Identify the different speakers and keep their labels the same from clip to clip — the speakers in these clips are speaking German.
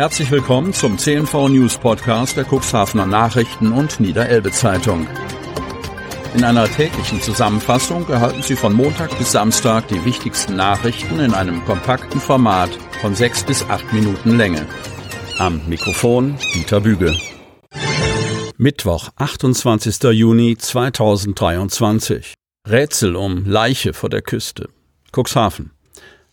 Speaker 1: Herzlich willkommen zum CNV News Podcast der Cuxhavener Nachrichten und Niederelbe Zeitung. In einer täglichen Zusammenfassung erhalten Sie von Montag bis Samstag die wichtigsten Nachrichten in einem kompakten Format von sechs bis acht Minuten Länge. Am Mikrofon Dieter Büge. Mittwoch, 28. Juni 2023. Rätsel um Leiche vor der Küste. Cuxhaven.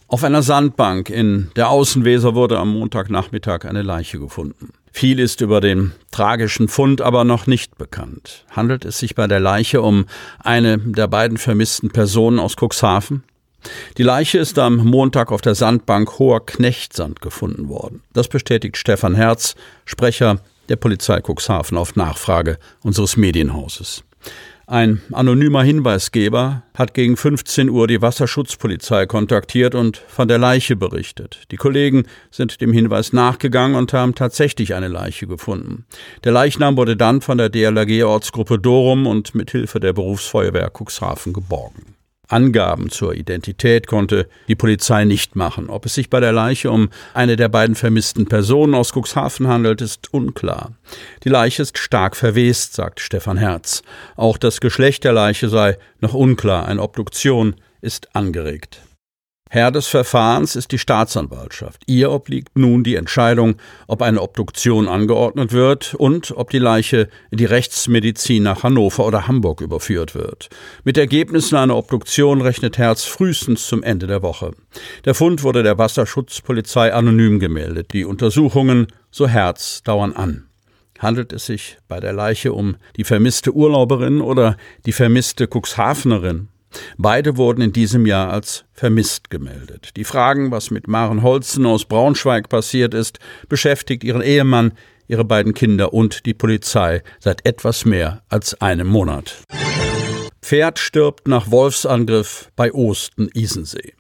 Speaker 1: Auf einer Sandbank in der Außenweser wurde am Montagnachmittag eine Leiche gefunden. Viel ist über den tragischen Fund aber noch nicht bekannt. Handelt es sich bei der Leiche um eine der beiden vermissten Personen aus Cuxhaven? Die Leiche ist am Montag auf der Sandbank Hoher Knechtsand gefunden worden. Das bestätigt Stefan Herz, Sprecher der Polizei Cuxhaven auf Nachfrage unseres Medienhauses. Ein anonymer Hinweisgeber hat gegen 15 Uhr die Wasserschutzpolizei kontaktiert und von der Leiche berichtet. Die Kollegen sind dem Hinweis nachgegangen und haben tatsächlich eine Leiche gefunden. Der Leichnam wurde dann von der DLRG-Ortsgruppe Dorum und mit Hilfe der Berufsfeuerwehr Cuxhaven geborgen. Angaben zur Identität konnte die Polizei nicht machen. Ob es sich bei der Leiche um eine der beiden vermissten Personen aus Cuxhaven handelt, ist unklar. Die Leiche ist stark verwest, sagt Stefan Herz. Auch das Geschlecht der Leiche sei noch unklar. Eine Obduktion ist angeregt. Herr des Verfahrens ist die Staatsanwaltschaft. Ihr obliegt nun die Entscheidung, ob eine Obduktion angeordnet wird und ob die Leiche in die Rechtsmedizin nach Hannover oder Hamburg überführt wird. Mit Ergebnissen einer Obduktion rechnet Herz frühestens zum Ende der Woche. Der Fund wurde der Wasserschutzpolizei anonym gemeldet. Die Untersuchungen, so Herz, dauern an. Handelt es sich bei der Leiche um die vermisste Urlauberin oder die vermisste Cuxhavenerin? Beide wurden in diesem Jahr als vermisst gemeldet. Die Fragen, was mit Maren Holzen aus Braunschweig passiert ist, beschäftigt ihren Ehemann, ihre beiden Kinder und die Polizei seit etwas mehr als einem Monat. Pferd stirbt nach Wolfsangriff bei Osten-Isensee.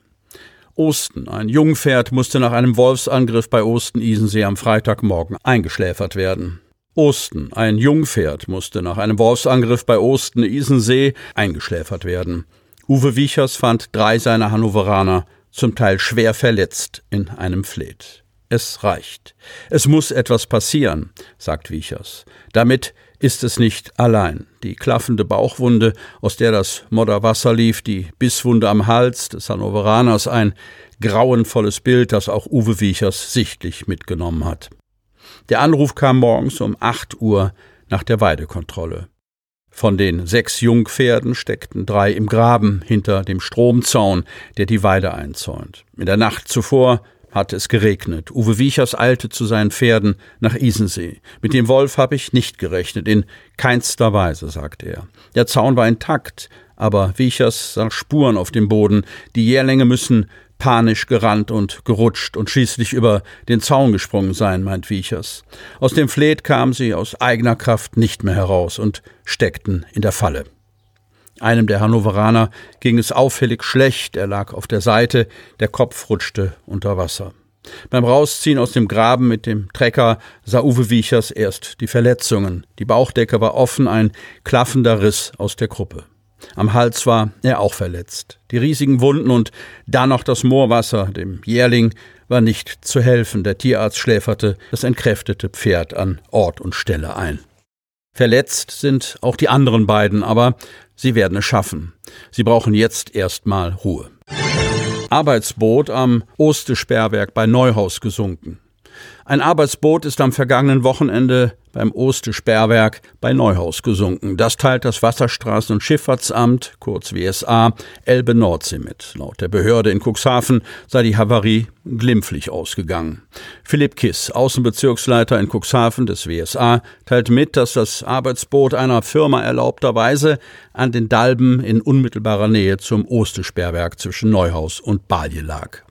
Speaker 1: Osten. Ein Jungpferd musste nach einem Wolfsangriff bei Osten-Isensee am Freitagmorgen eingeschläfert werden. Osten. Ein Jungpferd musste nach einem Wolfsangriff bei Osten-Isensee eingeschläfert werden. Uwe Wiechers fand drei seiner Hannoveraner zum Teil schwer verletzt in einem Fleet. Es reicht. Es muss etwas passieren, sagt Wiechers. Damit ist es nicht allein. Die klaffende Bauchwunde, aus der das Modderwasser lief, die Bisswunde am Hals des Hannoveraners, ein grauenvolles Bild, das auch Uwe Wiechers sichtlich mitgenommen hat. Der Anruf kam morgens um 8 Uhr nach der Weidekontrolle. Von den sechs Jungpferden steckten drei im Graben hinter dem Stromzaun, der die Weide einzäunt. In der Nacht zuvor hatte es geregnet. Uwe Wiechers eilte zu seinen Pferden nach Isensee. Mit dem Wolf habe ich nicht gerechnet, in keinster Weise, sagte er. Der Zaun war intakt, aber Wiechers sah Spuren auf dem Boden. Die Jährlinge müssen panisch gerannt und gerutscht und schließlich über den Zaun gesprungen sein, meint Wiechers. Aus dem Fleet kamen sie aus eigener Kraft nicht mehr heraus und steckten in der Falle. Einem der Hannoveraner ging es auffällig schlecht, er lag auf der Seite, der Kopf rutschte unter Wasser. Beim Rausziehen aus dem Graben mit dem Trecker sah Uwe Wiechers erst die Verletzungen. Die Bauchdecke war offen, ein klaffender Riss aus der Gruppe. Am Hals war er auch verletzt. Die riesigen Wunden und dann noch das Moorwasser, dem Jährling, war nicht zu helfen. Der Tierarzt schläferte das entkräftete Pferd an Ort und Stelle ein. Verletzt sind auch die anderen beiden, aber sie werden es schaffen. Sie brauchen jetzt erstmal Ruhe. Arbeitsboot am Oste-Sperrwerk bei Neuhaus gesunken. Ein Arbeitsboot ist am vergangenen Wochenende beim Oste-Sperrwerk bei Neuhaus gesunken. Das teilt das Wasserstraßen- und Schifffahrtsamt, kurz WSA, Elbe Nordsee mit. Laut der Behörde in Cuxhaven sei die Havarie glimpflich ausgegangen. Philipp Kiss, Außenbezirksleiter in Cuxhaven des WSA, teilt mit, dass das Arbeitsboot einer Firma erlaubterweise an den Dalben in unmittelbarer Nähe zum Oste-Sperrwerk zwischen Neuhaus und Balje lag.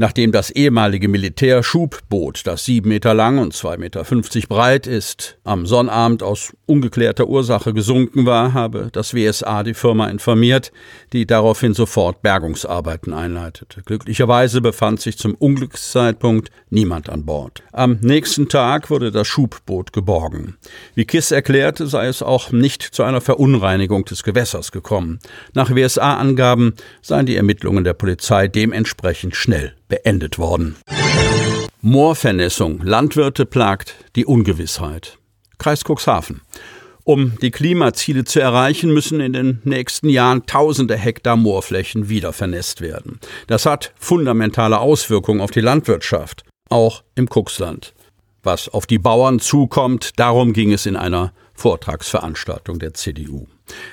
Speaker 1: Nachdem das ehemalige Militärschubboot, das sieben Meter lang und zwei Meter fünfzig breit ist, am Sonnabend aus ungeklärter Ursache gesunken war, habe das WSA die Firma informiert, die daraufhin sofort Bergungsarbeiten einleitete. Glücklicherweise befand sich zum Unglückszeitpunkt niemand an Bord. Am nächsten Tag wurde das Schubboot geborgen. Wie Kiss erklärte, sei es auch nicht zu einer Verunreinigung des Gewässers gekommen. Nach WSA-Angaben seien die Ermittlungen der Polizei dementsprechend schnell beendet worden. Moorvernässung. Landwirte plagt die Ungewissheit. Kreis Cuxhaven. Um die Klimaziele zu erreichen, müssen in den nächsten Jahren tausende Hektar Moorflächen wieder vernässt werden. Das hat fundamentale Auswirkungen auf die Landwirtschaft, auch im Cuxland. Was auf die Bauern zukommt, darum ging es in einer Vortragsveranstaltung der CDU.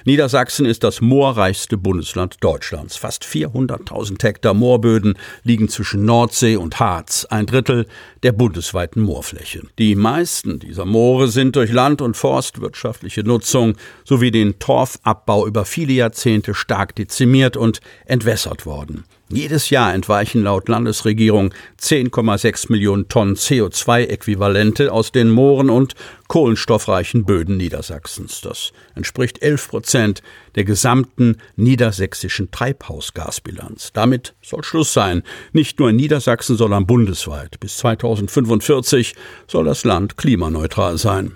Speaker 1: Niedersachsen ist das moorreichste Bundesland Deutschlands. Fast 400.000 Hektar Moorböden liegen zwischen Nordsee und Harz, ein Drittel der bundesweiten Moorfläche. Die meisten dieser Moore sind durch land- und forstwirtschaftliche Nutzung sowie den Torfabbau über viele Jahrzehnte stark dezimiert und entwässert worden. Jedes Jahr entweichen laut Landesregierung 10,6 Millionen Tonnen CO2-Äquivalente aus den Mooren und kohlenstoffreichen Böden Niedersachsens. Das entspricht 11 Prozent der gesamten niedersächsischen Treibhausgasbilanz. Damit soll Schluss sein. Nicht nur in Niedersachsen, sondern bundesweit. Bis 2045 soll das Land klimaneutral sein.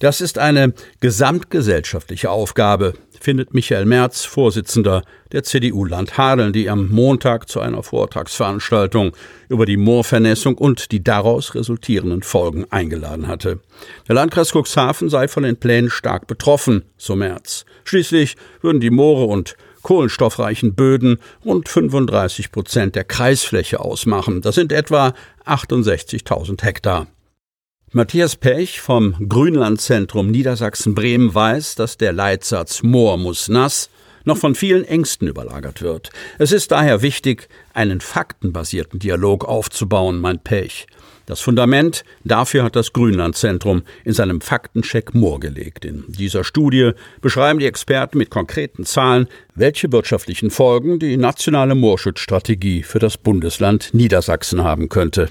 Speaker 1: Das ist eine gesamtgesellschaftliche Aufgabe, findet Michael Merz, Vorsitzender der CDU Land Hadeln, die am Montag zu einer Vortragsveranstaltung über die Moorvernässung und die daraus resultierenden Folgen eingeladen hatte. Der Landkreis Cuxhaven sei von den Plänen stark betroffen, so Merz. Schließlich würden die Moore und kohlenstoffreichen Böden rund 35 Prozent der Kreisfläche ausmachen. Das sind etwa 68.000 Hektar. Matthias Pech vom Grünlandzentrum Niedersachsen-Bremen weiß, dass der Leitsatz Moor muss nass noch von vielen Ängsten überlagert wird. Es ist daher wichtig, einen faktenbasierten Dialog aufzubauen, meint Pech. Das Fundament dafür hat das Grünlandzentrum in seinem Faktencheck Moor gelegt. In dieser Studie beschreiben die Experten mit konkreten Zahlen, welche wirtschaftlichen Folgen die nationale Moorschutzstrategie für das Bundesland Niedersachsen haben könnte.